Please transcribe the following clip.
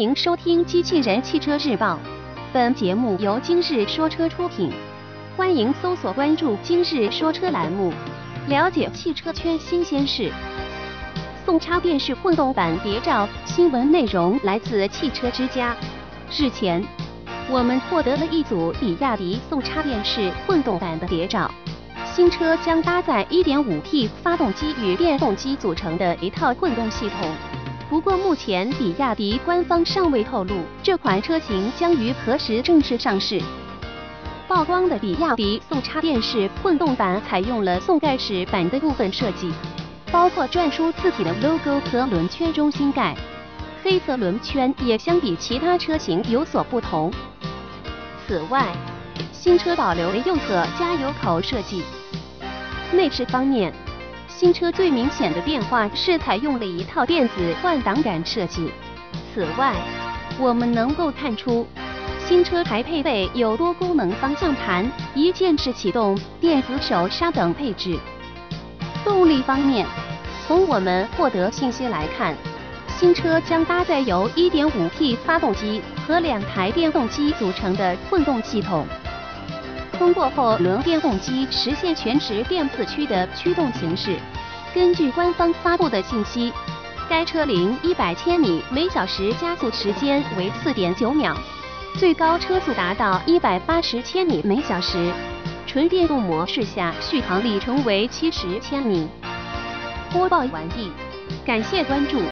欢迎收听《机器人汽车日报》，本节目由今日说车出品。欢迎搜索关注“今日说车”栏目，了解汽车圈新鲜事。送插电式混动版谍照，新闻内容来自汽车之家。日前，我们获得了一组比亚迪送插电式混动版的谍照。新车将搭载 1.5T 发动机与电动机组成的一套混动系统。不过，目前比亚迪官方尚未透露这款车型将于何时正式上市。曝光的比亚迪宋插电式混动版采用了宋盖式版的部分设计，包括篆书字体的 logo 和轮圈中心盖，黑色轮圈也相比其他车型有所不同。此外，新车保留了右侧加油口设计。内饰方面。新车最明显的变化是采用了一套电子换挡杆设计。此外，我们能够看出，新车还配备有多功能方向盘、一键式启动、电子手刹等配置。动力方面，从我们获得信息来看，新车将搭载由 1.5T 发动机和两台电动机组成的混动系统。通过后轮电动机实现全时电四驱的驱动形式。根据官方发布的信息，该车零一百千米每小时加速时间为四点九秒，最高车速达到一百八十千米每小时。纯电动模式下，续航里程为七十千米。播报完毕，感谢关注。